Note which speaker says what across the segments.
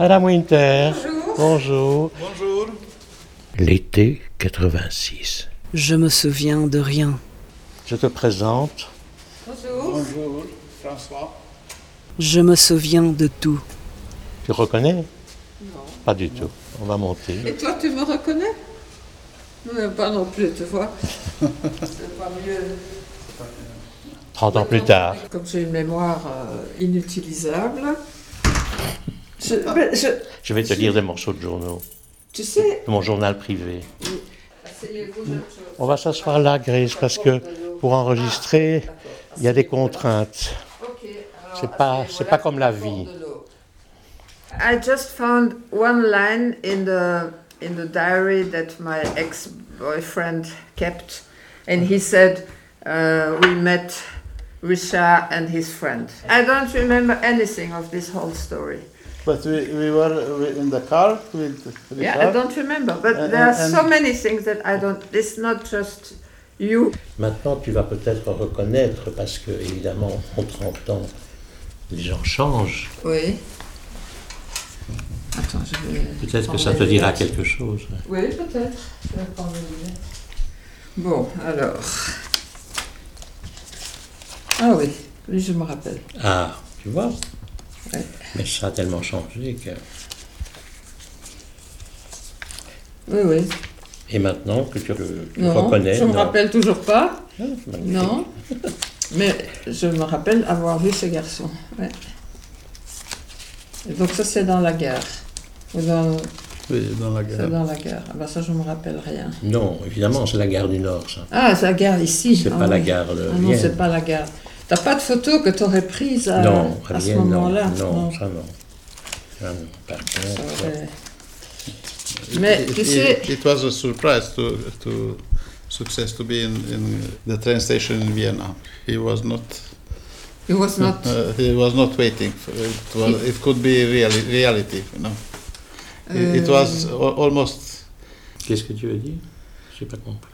Speaker 1: Madame Winter.
Speaker 2: Bonjour.
Speaker 1: Bonjour.
Speaker 3: Bonjour.
Speaker 1: L'été 86.
Speaker 4: Je me souviens de rien.
Speaker 1: Je te présente.
Speaker 2: Bonjour.
Speaker 3: Bonjour, François.
Speaker 4: Je me souviens de tout.
Speaker 1: Tu reconnais?
Speaker 2: Non.
Speaker 1: Pas du tout. On va monter.
Speaker 2: Et toi, tu me reconnais? Non, Pas non plus, tu vois. C'est pas mieux.
Speaker 1: 30 ans plus tard.
Speaker 2: Comme j'ai une mémoire euh, inutilisable, je, je-
Speaker 1: Je vais te lire des morceaux de journaux.
Speaker 2: tu sais,
Speaker 1: De mon journal privé. On va s'asseoir là, Grace, parce que pour enregistrer, il y a des contraintes. C'est pas- c'est pas comme la vie.
Speaker 2: I just found one line in the in the diary that my ex-boyfriend kept, and he said uh, we met Richard and his friend. I don't remember anything of this whole story.
Speaker 3: But we, we were in the car with
Speaker 2: Yeah, I
Speaker 3: Richard.
Speaker 2: don't remember, but
Speaker 3: And-
Speaker 2: there are
Speaker 3: and-
Speaker 2: so many things that I don't. It's not just you.
Speaker 1: Maintenant, tu vas peut-être reconnaître, parce que, évidemment, en 30 ans, les gens changent.
Speaker 2: Oui. Attends, je vais.
Speaker 1: Peut-être que ça te dira quelque chose.
Speaker 2: Oui, peut-être. Je vais prendre mes lunettes. Bon, alors. Ah oui, oui, je me rappelle.
Speaker 1: Ah, tu vois? Mais ça a tellement changé que...
Speaker 2: Oui, oui.
Speaker 1: Et maintenant que tu, le- tu
Speaker 2: Non,
Speaker 1: reconnais...
Speaker 2: je me
Speaker 1: non.
Speaker 2: rappelle toujours pas.
Speaker 1: Ah.
Speaker 2: Non. Mais je me rappelle avoir vu ce garçon. Ouais. Et donc ça, c'est dans la gare. Ou dans-
Speaker 3: Oui, dans la
Speaker 2: C'est
Speaker 3: gare.
Speaker 2: dans la gare. Ah ben ça, je me rappelle rien.
Speaker 1: Non, évidemment, c'est la gare du Nord, ça.
Speaker 2: Ah, c'est la gare ici.
Speaker 1: C'est
Speaker 2: Ah
Speaker 1: pas la
Speaker 2: oui.
Speaker 1: gare de
Speaker 2: Ah non,
Speaker 1: Vienne.
Speaker 2: c'est pas la gare. T'as pas de photo que t'aurais prise à,
Speaker 1: non, à
Speaker 2: à ce moment-là
Speaker 1: Non, ça non. Ça non. Par contre,
Speaker 2: aurait- Mais
Speaker 3: It-
Speaker 2: tu
Speaker 3: it-
Speaker 2: sais,
Speaker 3: It was a surprise to, to success to be in, in the train station in Vienna. He was not.
Speaker 2: it was not.
Speaker 3: Uh, he was not waiting. For it, was, it could be reali- reality, you know? It, it was
Speaker 2: Euh,
Speaker 3: al- almost.
Speaker 1: qu'est-ce que tu veux dire J'ai pas compris.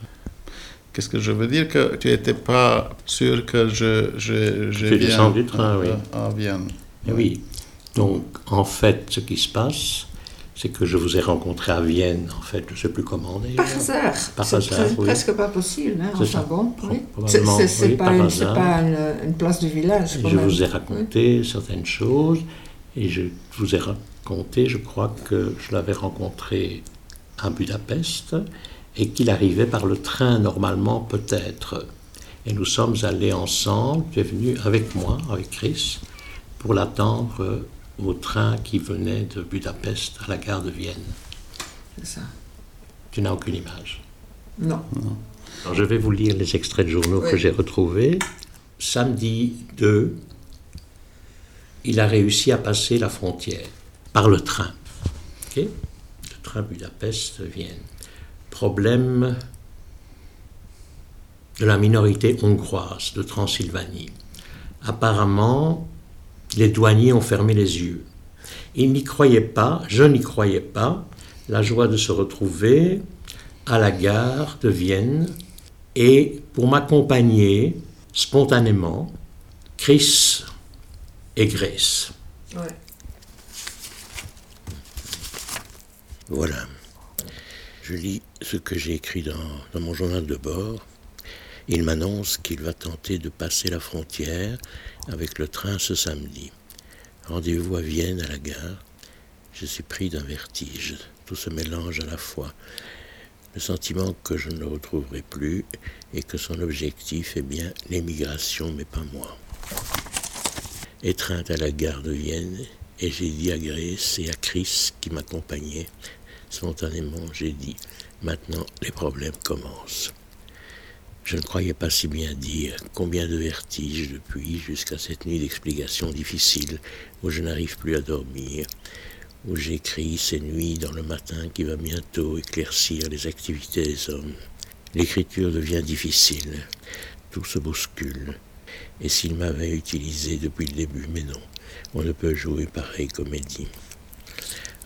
Speaker 3: Qu'est-ce que je veux dire que tu n'étais pas sûr que je je je viens
Speaker 1: descendu du train,
Speaker 3: à-
Speaker 1: oui.
Speaker 3: à Vienne.
Speaker 1: Oui. Donc, en fait, ce qui se passe, c'est que je vous ai rencontré à Vienne, en fait, je ne sais plus comment d'ailleurs.
Speaker 2: Par hasard.
Speaker 1: Par
Speaker 2: C'est
Speaker 1: hasard, oui.
Speaker 2: presque pas possible, hein,
Speaker 1: C'est
Speaker 2: enfin bon. Oui. C'est-
Speaker 1: oui,
Speaker 2: pas, une, c'est
Speaker 1: hasard.
Speaker 2: pas une, une place du village. Quand
Speaker 1: je
Speaker 2: même.
Speaker 1: vous ai raconté certaines choses, et je vous ai raconté, je crois que je l'avais rencontré à Budapest, et qu'il arrivait par le train normalement peut-être. Et nous sommes allés ensemble, tu es venu avec moi, avec Chris, pour l'attendre au train qui venait de Budapest à la gare de Vienne.
Speaker 2: C'est ça.
Speaker 1: Tu n'as aucune image?
Speaker 2: Non.
Speaker 1: Alors, je vais vous lire les extraits de journaux
Speaker 2: Oui.
Speaker 1: que j'ai retrouvés. Samedi 2, il a réussi à passer la frontière par le train. Ok? Le train Budapest-Vienne. Problème de la minorité hongroise de Transylvanie. Apparemment, les douaniers ont fermé les yeux. Ils n'y croyaient pas, je n'y croyais pas, la joie de se retrouver à la gare de Vienne et pour m'accompagner spontanément, Chris et Grace.
Speaker 2: Ouais.
Speaker 1: Voilà. Je lis ce que j'ai écrit dans, mon journal de bord. Il m'annonce qu'il va tenter de passer la frontière avec le train ce samedi. Rendez-vous à Vienne à la gare. Je suis pris d'un vertige. Tout se mélange à la fois. Le sentiment que je ne le retrouverai plus et que son objectif est bien l'émigration, mais pas moi. Étreinte à la gare de Vienne, et j'ai dit à Grace et à Chris qui m'accompagnaient, spontanément j'ai dit, maintenant les problèmes commencent. Je ne croyais pas si bien dire combien de vertiges depuis jusqu'à cette nuit d'explications difficiles où je n'arrive plus à dormir, où j'écris ces nuits dans le matin qui va bientôt éclaircir les activités des hommes. L'écriture devient difficile, tout se bouscule, et s'il m'avait utilisé depuis le début, mais non, on ne peut jouer pareille comédie.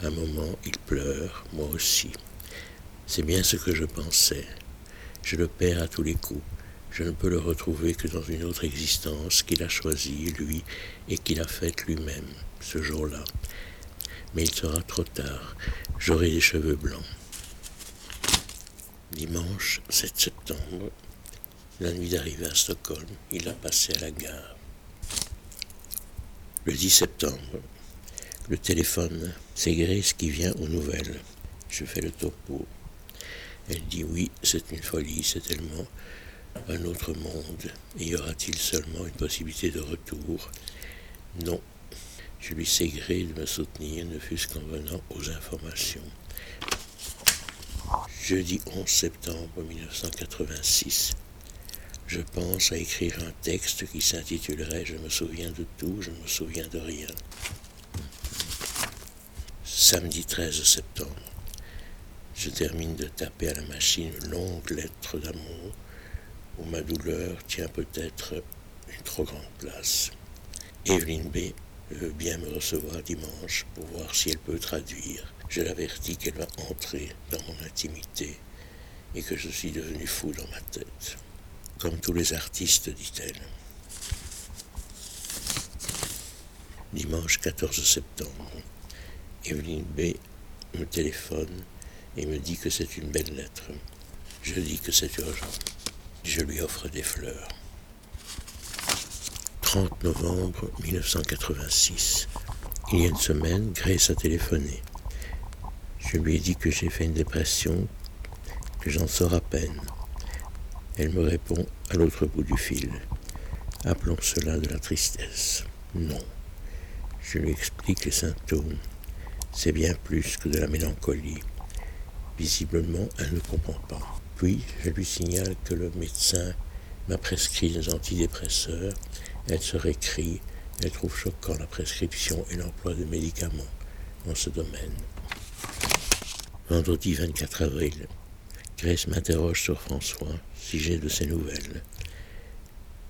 Speaker 1: Un moment, il pleure, moi aussi. C'est bien ce que je pensais. Je le perds à tous les coups. Je ne peux le retrouver que dans une autre existence qu'il a choisie, lui, et qu'il a faite lui-même, ce jour-là. Mais il sera trop tard. J'aurai des cheveux blancs. Dimanche 7 septembre, la nuit d'arrivée à Stockholm, il a passé à la gare. Le 10 septembre, le téléphone, c'est Grace qui vient aux nouvelles. Je fais le topo. Elle dit oui, c'est une folie, c'est tellement un autre monde. Y aura-t-il seulement une possibilité de retour? Non. Je lui sais gré de me soutenir, ne fût-ce qu'en venant aux informations. Jeudi 11 septembre 1986. Je pense à écrire un texte qui s'intitulerait Je me souviens de tout, je me souviens de rien. Samedi 13 septembre. Je termine de taper à la machine une longue lettre d'amour où ma douleur tient peut-être une trop grande place. Evelyne B. veut bien me recevoir dimanche pour voir si elle peut traduire. Je l'avertis qu'elle va entrer dans mon intimité et que je suis devenu fou dans ma tête. Comme tous les artistes, dit-elle. Dimanche 14 septembre, Evelyne B. me téléphone et me dit que c'est une belle lettre. Je dis que c'est urgent. Je lui offre des fleurs. 30 novembre 1986. Il y a une semaine, Grace a téléphoné. Je lui ai dit que j'ai fait une dépression, que j'en sors à peine. Elle me répond à l'autre bout du fil. Appelons cela de la tristesse. Non. Je lui explique les symptômes. C'est bien plus que de la mélancolie. Visiblement, elle ne comprend pas. Puis, je lui signale que le médecin m'a prescrit des antidépresseurs. Elle se récrie. Elle trouve choquant la prescription et l'emploi de médicaments dans ce domaine. Vendredi 24 avril. Grace m'interroge sur François si j'ai de ses nouvelles.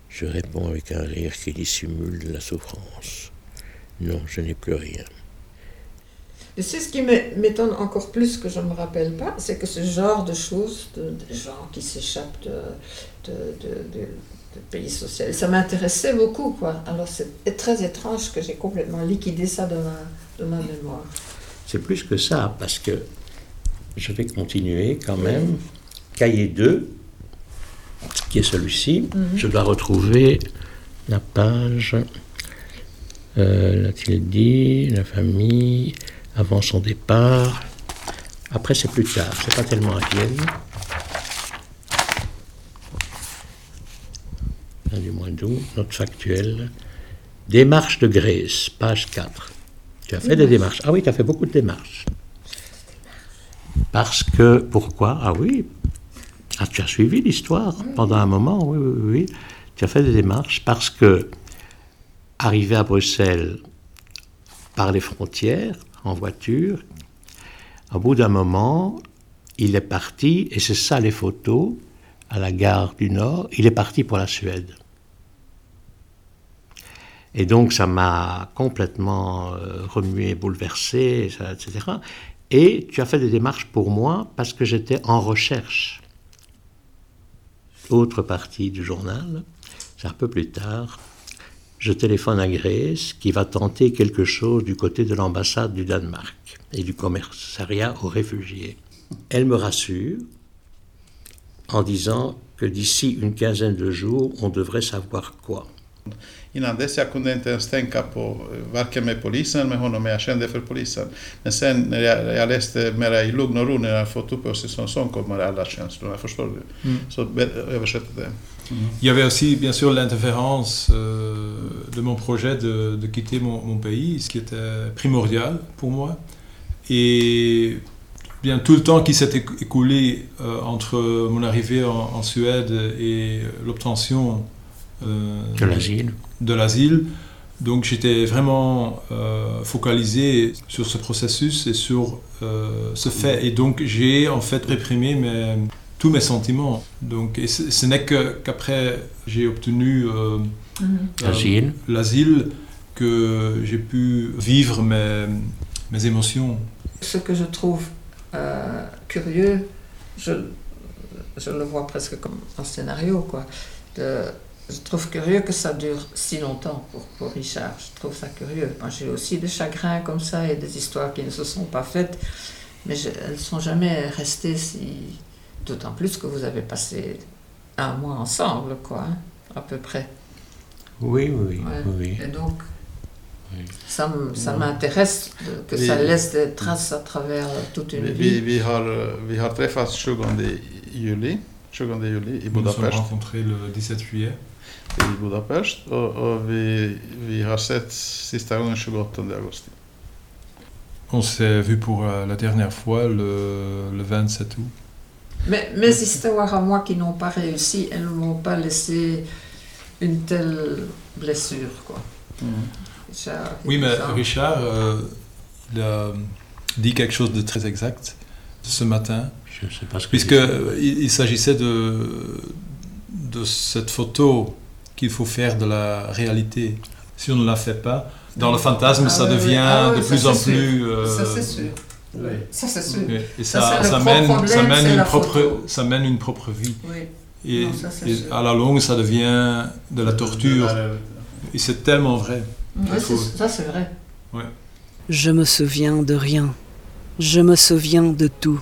Speaker 1: Je réponds avec un rire qui dissimule la souffrance. Non, je n'ai plus rien.
Speaker 2: Et c'est ce qui m'étonne encore plus que je ne me rappelle pas, c'est que ce genre de choses, de, gens qui s'échappent de, de, pays social, ça m'intéressait beaucoup. Quoi. Alors c'est très étrange que j'ai complètement liquidé ça de ma, de ma mémoire.
Speaker 1: C'est plus que ça, parce que je vais continuer quand même. Cahier 2, qui est celui-ci, mhm. je dois retrouver la page euh, l'a-t-il dit La famille, avant son départ. Après, c'est plus tard, c'est pas tellement à Vienne. du mois d'août, note factuelle. Démarche de Grèce, page 4. Tu as fait des démarches. Ah oui, tu as fait beaucoup de démarches. Parce que, pourquoi? Ah oui, ah, tu as suivi l'histoire pendant un moment, oui, oui, oui. Tu as fait des démarches parce que arrivé à Bruxelles par les frontières en voiture, au bout d'un moment, il est parti, et c'est ça les photos, à la gare du Nord, il est parti pour la Suède. Et donc ça m'a complètement euh, remué, bouleversé, etc. Et tu as fait des démarches pour moi parce que j'étais en recherche. Autre partie du journal, c'est un peu plus tard, je téléphone à Grèce qui va tenter quelque chose du côté de l'ambassade du Danemark et du commissariat aux réfugiés. Elle me rassure en disant que d'ici une quinzaine de jours, on devrait savoir quoi.
Speaker 3: Innan jag kunde inte ens tänka på, varken med polisen med honom, men jag kände för polisen. Men sen när jag, jag läste mera i lugn och ro, när jag fått uppehållstillstånd, så kommer alla känslorna, förstår du? Mm. Så översätter det.
Speaker 5: Il y avait aussi bien sûr l'interférence euh, de mon projet de, de quitter mon, mon, pays, ce qui était primordial pour moi. Et bien tout le temps qui s'est écoulé euh, entre mon arrivée en, en Suède et l'obtention
Speaker 1: euh, de l'asile.
Speaker 5: De l'asile. Donc j'étais vraiment focalisé sur ce processus et sur ce fait. Et donc j'ai en fait réprimé mes, tous mes sentiments. Donc et ce n'est qu'après j'ai obtenu
Speaker 1: l'asile.
Speaker 5: l'asile que j'ai pu vivre mes, mes, émotions.
Speaker 2: Ce que je trouve curieux, je, je, le vois presque comme un scénario, quoi. De, je trouve curieux que ça dure si longtemps pour, pour Richard. Je trouve ça curieux. Moi, j'ai aussi des chagrins comme ça et des histoires qui ne se sont pas faites, mais je- elles ne sont jamais restées si. D'autant plus que vous avez passé un mois ensemble, quoi, hein, à peu près.
Speaker 1: Oui, oui,
Speaker 2: Ouais.
Speaker 1: oui.
Speaker 2: Et donc,
Speaker 1: Oui.
Speaker 2: ça, ça m'intéresse de- que
Speaker 3: Oui.
Speaker 2: ça laisse des traces à travers toute une
Speaker 3: Vi,
Speaker 2: vie.
Speaker 3: vi, vi, har, vi har träffats 20 juli, 20 juli i
Speaker 5: Nous nous sommes
Speaker 3: Budapest.
Speaker 5: rencontrés le 17 juillet.
Speaker 3: I Budapest och, och vi, vi har sett sista gången 28 augusti.
Speaker 5: On s'est vu pour euh, la dernière fois le, le 27 août.
Speaker 2: Mais mes histoires à moi qui n'ont pas réussi, elles ne m'ont pas laissé une telle blessure, quoi. Richard,
Speaker 5: Oui, mais
Speaker 2: ça.
Speaker 5: Richard, euh, il a dit quelque chose de très exact ce matin,
Speaker 1: Je ne sais pas ce que
Speaker 5: puisque il, il s'agissait de, de cette photo qu'il faut faire de la réalité. Si on ne la fait pas, dans le fantasme,
Speaker 2: Ah
Speaker 5: ça devient
Speaker 2: Ah oui,
Speaker 5: de
Speaker 2: ça,
Speaker 5: plus en
Speaker 2: sûr.
Speaker 5: plus. euh,
Speaker 2: Ça, c'est sûr.
Speaker 1: Oui.
Speaker 2: Ça, c'est sûr.
Speaker 5: et, et
Speaker 2: Ça,
Speaker 5: ça,
Speaker 2: c'est le
Speaker 5: ça mène,
Speaker 2: problème,
Speaker 5: ça mène
Speaker 2: c'est
Speaker 5: une
Speaker 2: la
Speaker 5: propre, ça mène une propre vie.
Speaker 2: Oui.
Speaker 5: Et,
Speaker 2: Non, ça, c'est
Speaker 5: et
Speaker 2: sûr.
Speaker 5: à la longue, ça devient de la torture. Et c'est tellement vrai.
Speaker 2: Oui, ça, c'est vrai.
Speaker 4: Je me souviens de rien. Je me souviens de tout.